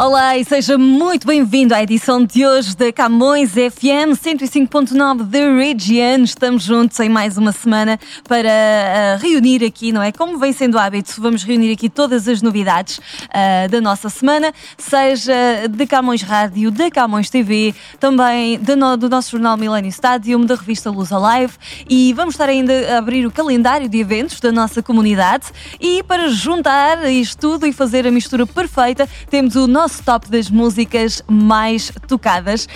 Olá e seja muito bem-vindo à edição de hoje da Camões FM 105.9 The Region. Estamos juntos em mais uma semana para uh, reunir aqui, não é? Como vem sendo hábito, vamos reunir aqui todas as novidades uh, da nossa semana, seja de Camões Rádio, da Camões TV, também no, do nosso jornal Millennium Stadium, da revista Luz Alive e vamos estar ainda a abrir o calendário de eventos da nossa comunidade e para juntar isto tudo e fazer a mistura perfeita, temos o nosso nosso top das músicas mais tocadas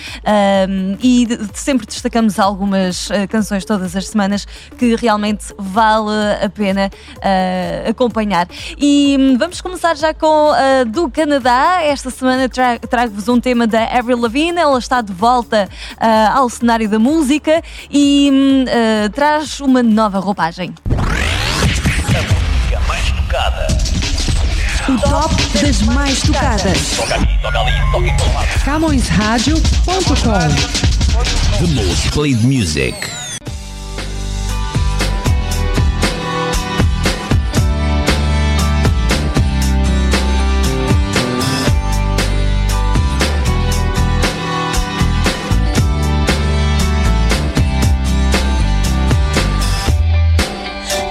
um, e sempre destacamos algumas uh, canções todas as semanas que realmente vale a pena uh, acompanhar. E um, vamos começar já com uh, do Canadá. Esta semana tra trago-vos um tema da Avril Lavigne. Ela está de volta ao cenário da música e um, traz uma nova roupagem. Top das mais tocadas. CamõesRádio.com The most played music.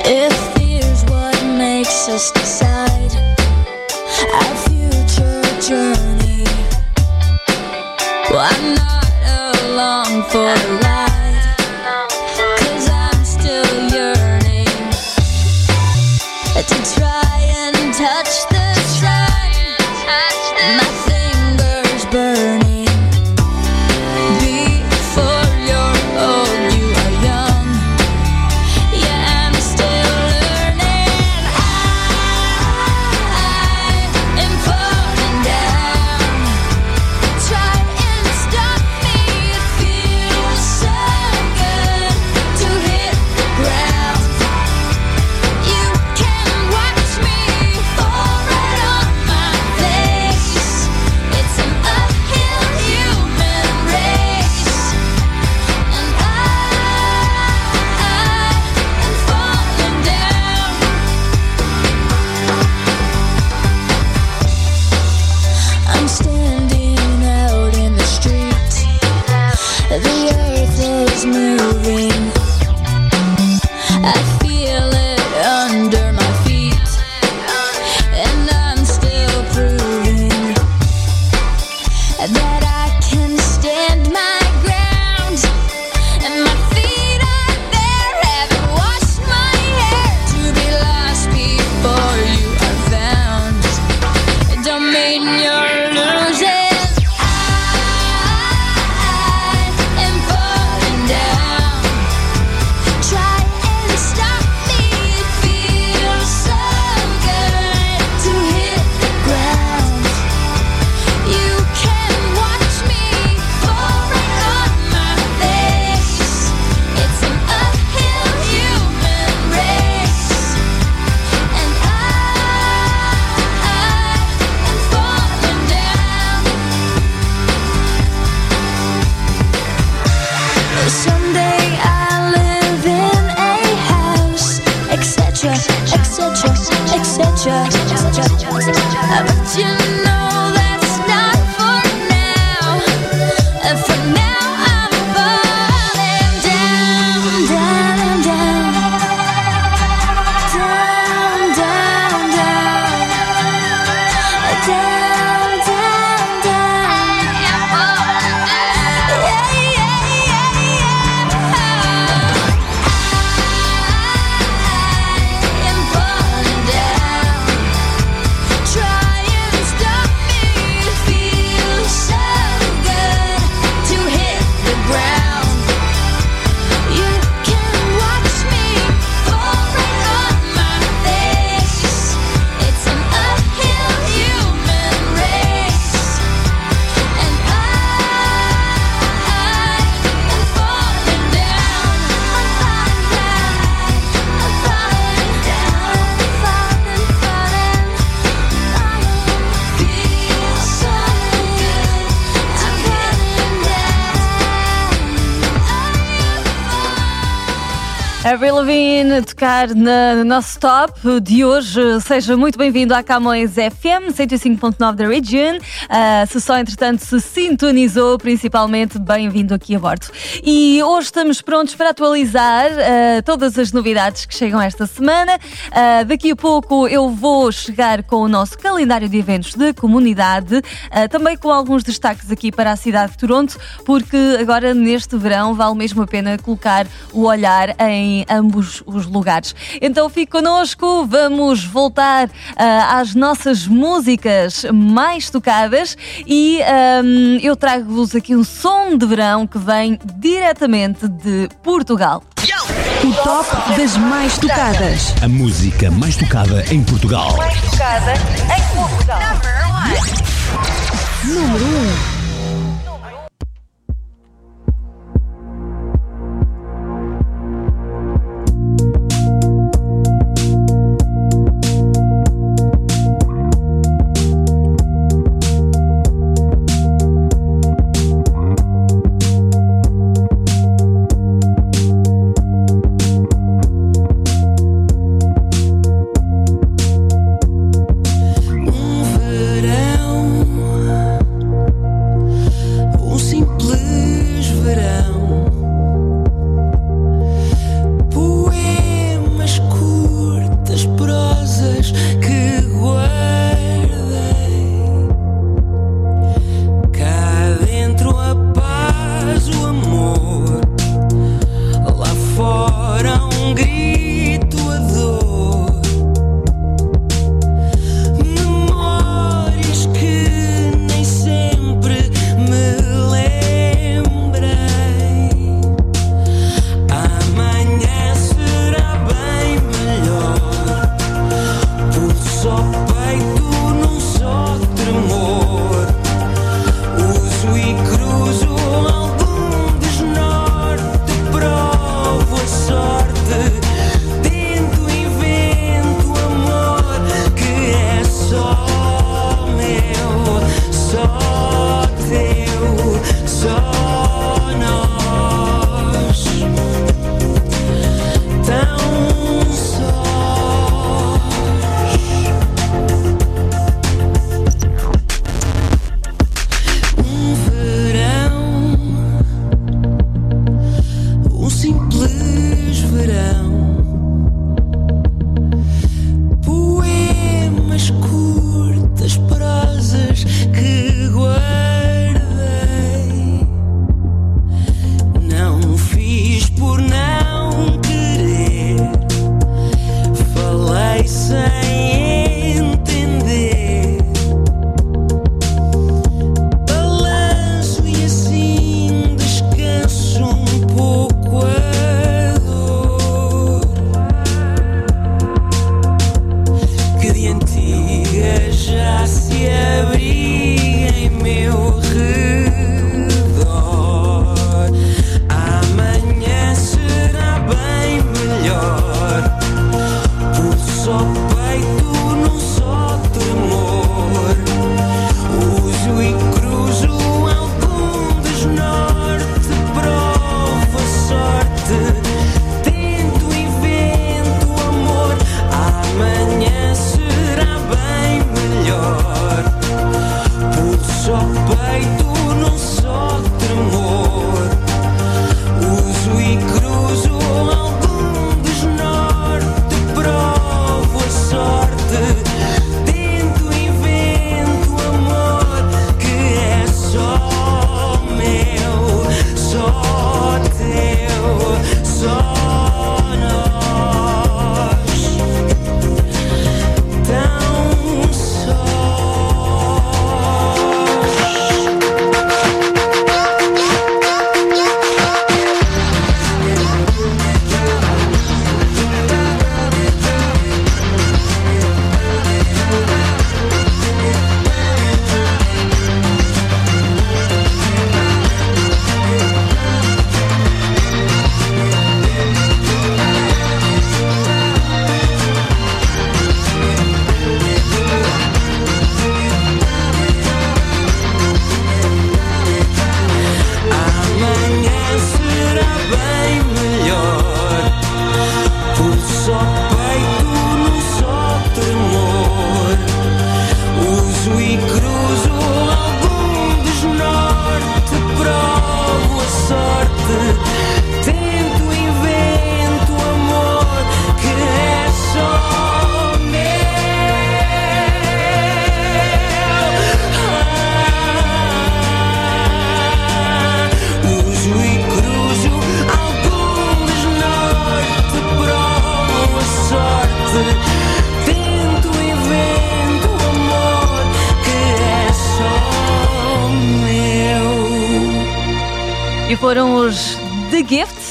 If fear's what makes us I'm not along for the ride, you Avril Lavigne a tocar na, no nosso top de hoje. Seja muito bem-vindo à Camões FM 105.9 da Region. Ah, se só, entretanto, se sintonizou, principalmente, bem-vindo aqui a bordo. E hoje estamos prontos para atualizar ah, todas as novidades que chegam esta semana. Ah, daqui a pouco eu vou chegar com o nosso calendário de eventos da comunidade, também com alguns destaques aqui para a cidade de Toronto, porque agora neste verão vale mesmo a pena colocar o olhar em ambos os lugares. Então fique connosco, vamos voltar ah, às nossas músicas mais tocadas e ahm, eu trago-vos aqui um som de verão que vem diretamente de Portugal. O top das mais tocadas. A música mais tocada em Portugal. Número 1.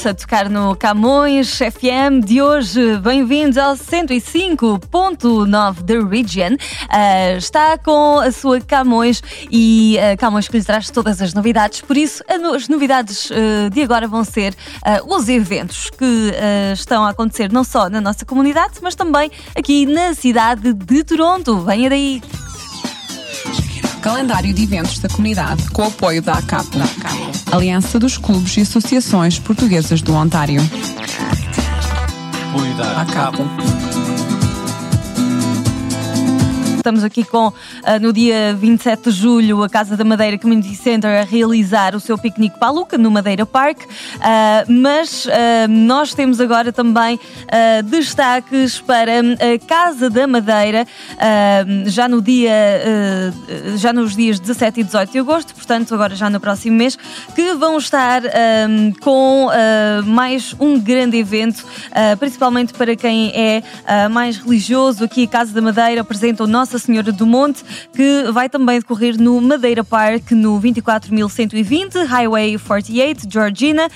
A tocar no Camões FM de hoje. Bem-vindos ao 105.9 da Region. Ah, está com a sua Camões e a Camões que lhe traz todas as novidades. Por isso, as novidades ah, de agora vão ser os eventos que estão a acontecer não só na nossa comunidade, mas também aqui na cidade de Toronto. Venha daí! Calendário de eventos da comunidade com o apoio da ACAP, Aliança dos Clubes e Associações Portuguesas do Ontário. Apoio da ACAP. Estamos aqui com, ah, no dia 27 de julho, a Casa da Madeira Community Center a realizar o seu piquenique Paluca no Madeira Park. Ah, mas ah, nós temos agora também destaques para a Casa da Madeira, já no dia, já nos dias 17 e 18 de agosto, portanto, agora já no próximo mês, que vão estar com mais um grande evento, principalmente para quem é mais religioso. Aqui a Casa da Madeira apresenta o Nossa Senhora do Monte, que vai também decorrer no Madeira Park, no 24120, Highway 48, Georgina.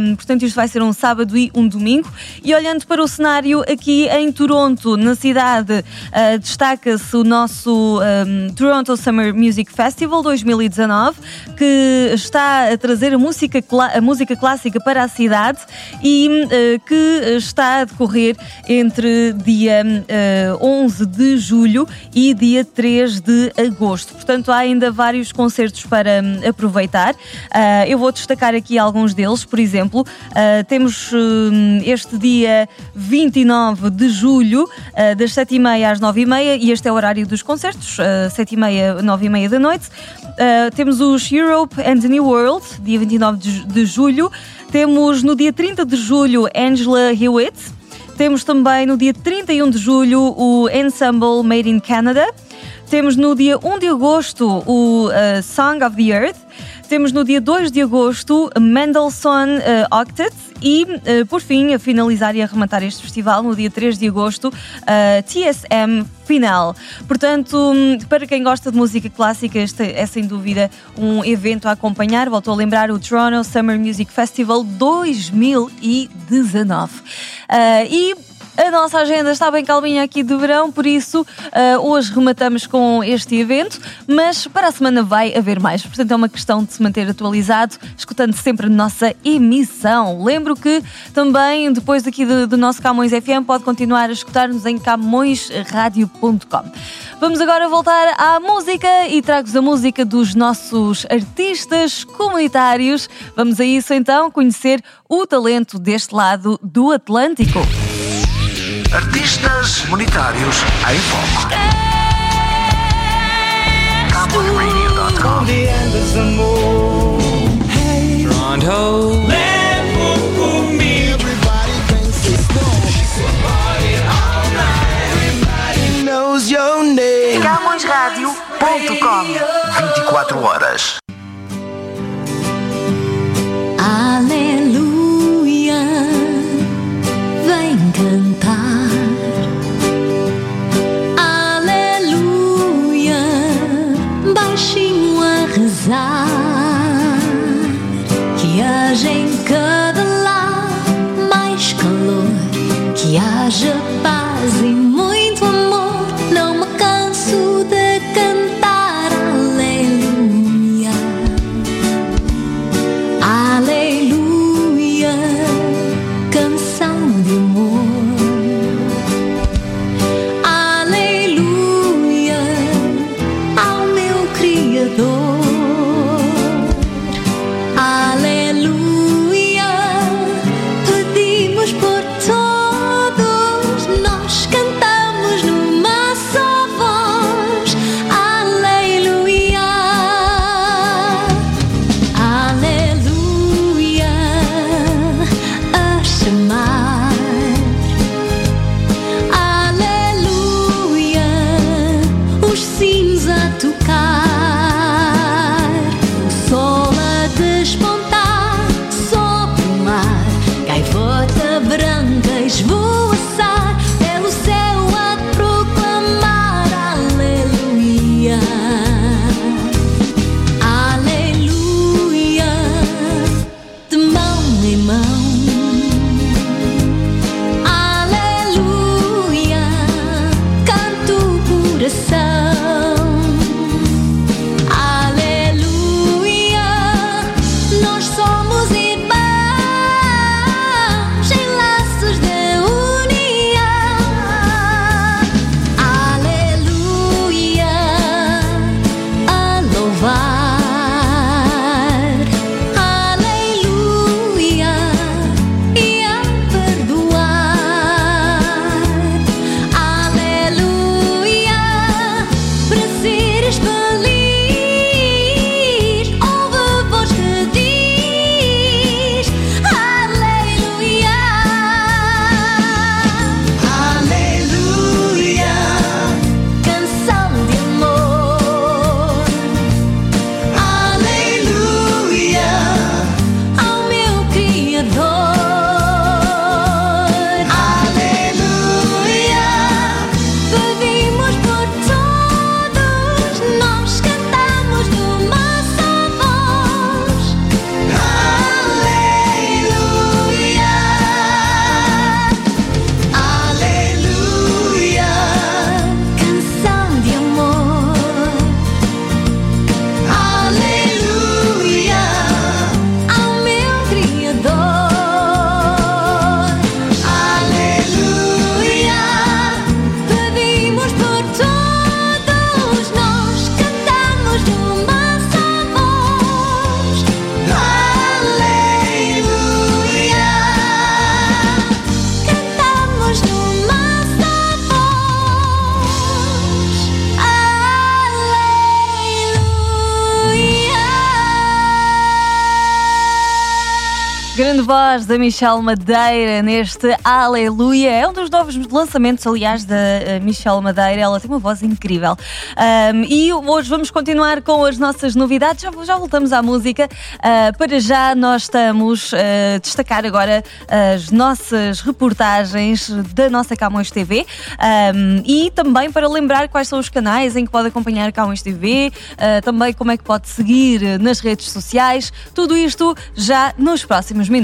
Um, portanto, isto vai ser um sábado e um domingo. E olhando para o cenário aqui em Toronto, na cidade, ah, destaca-se o nosso um, Toronto Summer Music Festival 2019, que está a trazer a música, a música clássica para a cidade e eh, que está a decorrer entre dia eh, 11 de julho e dia 3 de agosto. Portanto, há ainda vários concertos para hum, aproveitar. Ah, eu vou destacar aqui alguns deles, por exemplo, ah, temos hum, este dia 29 de julho, ah, das 7h30 às 9h30, e este é o horário dos concertos, ah, 7h30, 9h30 da noite. Temos os Europe and the New World, dia 29 de, ju- de julho. Temos no dia 30 de julho Angela Hewitt. Temos também no dia 31 de julho o Ensemble Made in Canada. Temos no dia 1 de agosto o uh, Song of the Earth. Temos no dia 2 de agosto Mendelssohn uh, Octet. E, uh, por fim, a finalizar e a rematar este festival, no dia 3 de agosto, uh, TSM Final. Portanto, hum, para quem gosta de música clássica, este é sem dúvida um evento a acompanhar. Volto a lembrar o Toronto Summer Music Festival 2019. Ah, e a nossa agenda está bem calminha aqui de verão, por isso ah, hoje rematamos com este evento, mas para a semana vai haver mais. Portanto, é uma questão de se manter atualizado, escutando sempre a nossa emissão. Lembro que também, depois aqui do, do nosso Camões FM, pode continuar a escutar-nos em camõesradio.com. Vamos agora voltar à música e trago-vos a música dos nossos artistas comunitários. Vamos a isso então, conhecer o talento deste lado do Atlântico. Artistas comunitários em foco. Name. CamõesRadio.com 24 horas. Voz da Michelle Madeira neste Aleluia. É um dos novos lançamentos, aliás, da eh, Michelle Madeira. Ela tem uma voz incrível. Um, e hoje vamos continuar com as nossas novidades. Já, já voltamos à música. Uh, para já, nós estamos a destacar agora as nossas reportagens da nossa Camões TV um, e também para lembrar quais são os canais em que pode acompanhar Camões TV, uh, também como é que pode seguir nas redes sociais. Tudo isto já nos próximos minutos.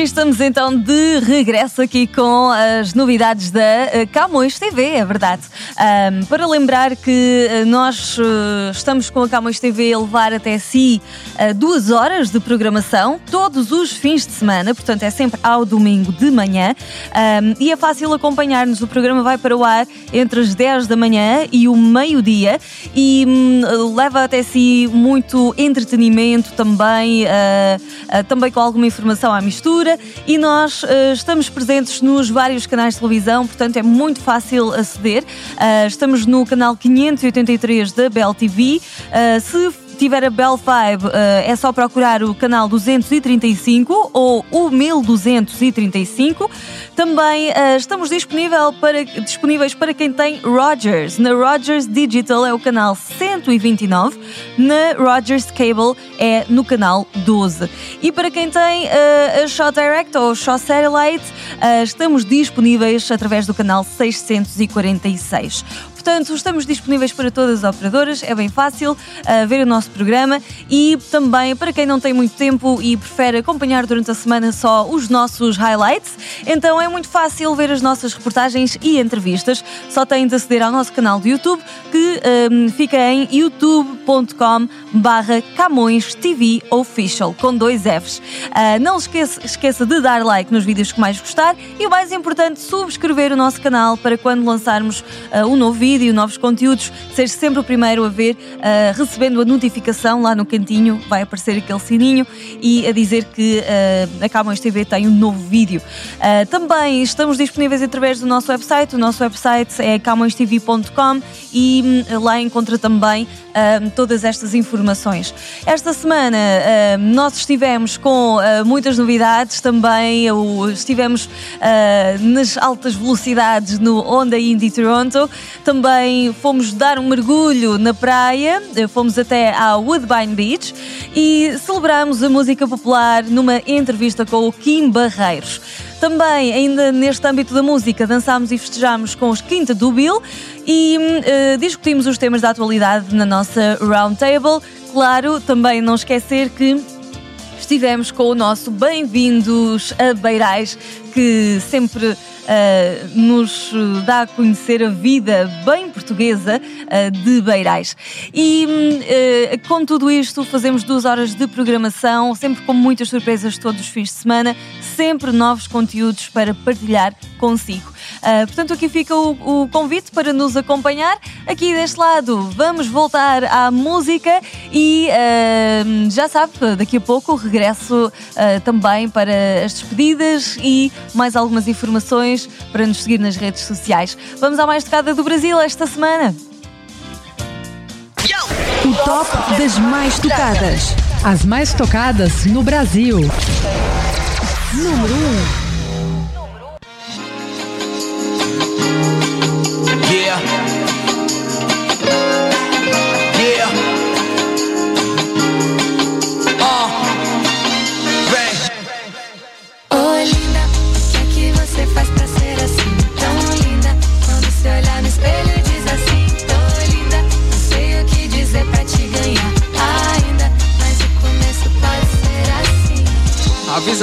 E estamos então de regresso aqui com as novidades da eh, Camões TV, é verdade. Um, para lembrar que eh, nós eh, estamos com a Camões TV a levar até si duas horas de programação, todos os fins de semana, portanto é sempre ao domingo de manhã. Um, e é fácil acompanhar-nos. O programa vai para o ar entre as 10 da manhã e o meio-dia e hum, leva até si muito entretenimento também, uh, uh, também com alguma informação à mistura e nós uh, estamos presentes nos vários canais de televisão, portanto é muito fácil aceder. Uh, estamos no canal 583 da Bell TV. Uh, se tiver a Bell 5, uh, é só procurar o canal 235 ou o 1235. Também uh, estamos disponível para, disponíveis para quem tem Rogers. Na Rogers Digital é o canal 129, na Rogers Cable é no canal 12. E para quem tem uh, a Shot Direct ou Shot Satellite, estamos disponíveis através do canal 646. Portanto, estamos disponíveis para todas as operadoras, é bem fácil uh, ver o nosso programa e também para quem não tem muito tempo e prefere acompanhar durante a semana só os nossos highlights, então é muito fácil ver as nossas reportagens e entrevistas. Só tem de aceder ao nosso canal de YouTube que um, fica em youtube.com barra Camões TV Official, com dois Fs. Uh, não esqueça, esqueça de dar like nos vídeos que mais gostar e o mais importante, subscrever o nosso canal para quando lançarmos uh, um novo vídeo vídeo, novos conteúdos, seja sempre o primeiro a ver, uh, recebendo a notificação lá no cantinho, vai aparecer aquele sininho e a dizer que uh, a Camões TV tem um novo vídeo. Uh, também estamos disponíveis através do nosso website, o nosso website é camõestv.com e um, lá encontra também todas estas informações. Esta semana nós estivemos com uh, muitas novidades também, uh, estivemos nas altas velocidades no Honda Indy Toronto, também fomos dar um mergulho na praia, uh, fomos até à Woodbine Beach e celebramos a música popular numa entrevista com o Kim Barreiros. Também, ainda neste âmbito da música, dançámos e festejámos com os Quinta do Bill e uh, discutimos os temas da atualidade na nossa Roundtable. Claro, também não esquecer que estivemos com o nosso Bem-vindos a Beirais, que sempre Uh, nos dá a conhecer a vida bem portuguesa uh, de Beirais. E uh, com tudo isto, fazemos duas horas de programação, sempre com muitas surpresas todos os fins de semana, sempre novos conteúdos para partilhar consigo. Portanto, aqui fica o, o, convite para nos acompanhar. Aqui deste lado, vamos voltar à música e já sabe, daqui a pouco regresso também para as despedidas e mais algumas informações para nos seguir nas redes sociais. Vamos à mais tocada do Brasil esta semana. O top das mais tocadas. As mais tocadas no Brasil. Número 1. Um. Yeah. Yeah. Uh. Vem. Oi, linda, o que é que você faz pra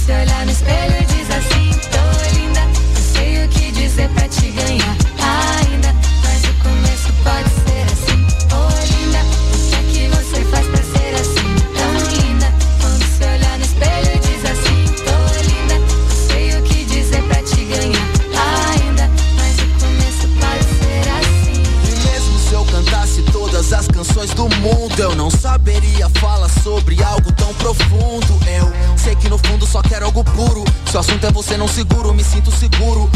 se olhar no espelho diz assim, tô linda. Sei o que dizer pra te ganhar você, não seguro, me sinto seguro.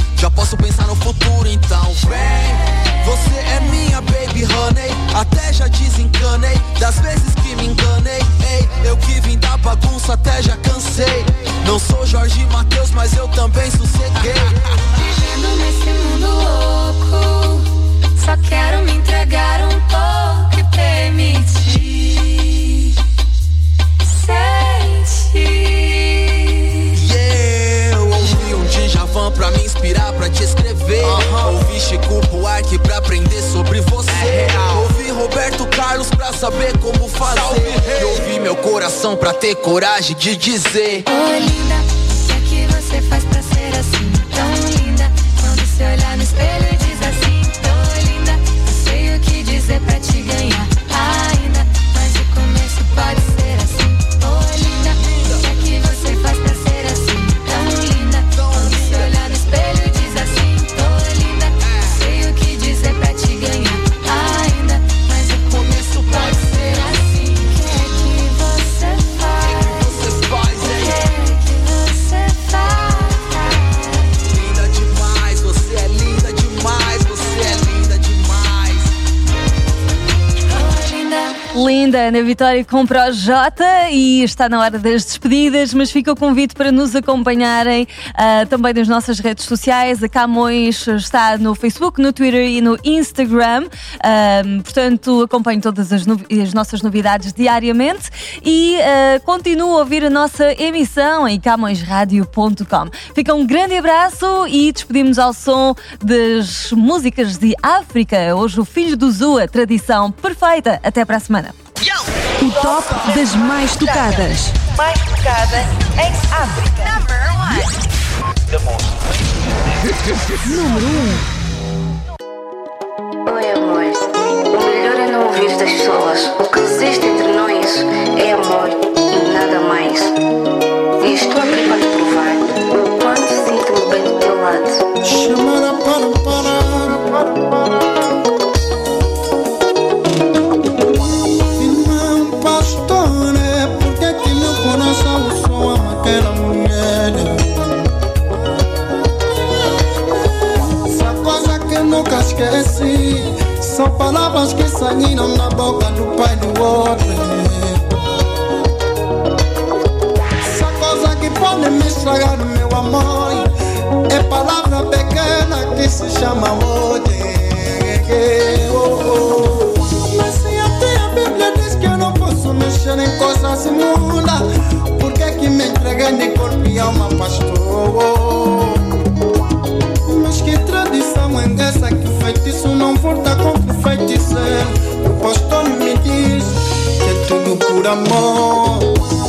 Coração pra ter coragem de dizer. Oi, linda, o que é que você faz pra ser assim tão linda? Quando se olhar no espelho linda. Ana Vitória com Projota e está na hora das despedidas, mas fica o convite para nos acompanharem ah, também nas nossas redes sociais. A Camões está no Facebook, no Twitter e no Instagram. Ah, portanto, acompanhe todas as, as nossas novidades diariamente e ah, continue a ouvir a nossa emissão em camõesradio.com. Fica um grande abraço e despedimos ao som das músicas de África. Hoje o Filho do Zua, tradição perfeita. Até para a semana. O top das mais tocadas. mais tocada em África. Oi, amor. O melhor é não ouvir das pessoas. O que existe entre nós é amor e nada mais. E estou aqui para te provar o quanto sinto-me bem do teu lado. Irmão esqueci são palavras que saíram na boca do pai do outro. Essa coisa que pode me estragar meu amor é palavra pequena que se chama oh. Mas se até a Bíblia diz que eu não posso mexer em coisas imundas, por que que me entreguei de corpo e alma, pastor? Mas que que feitiço não volta contra o feiticeiro? O pastor me diz que é tudo por amor.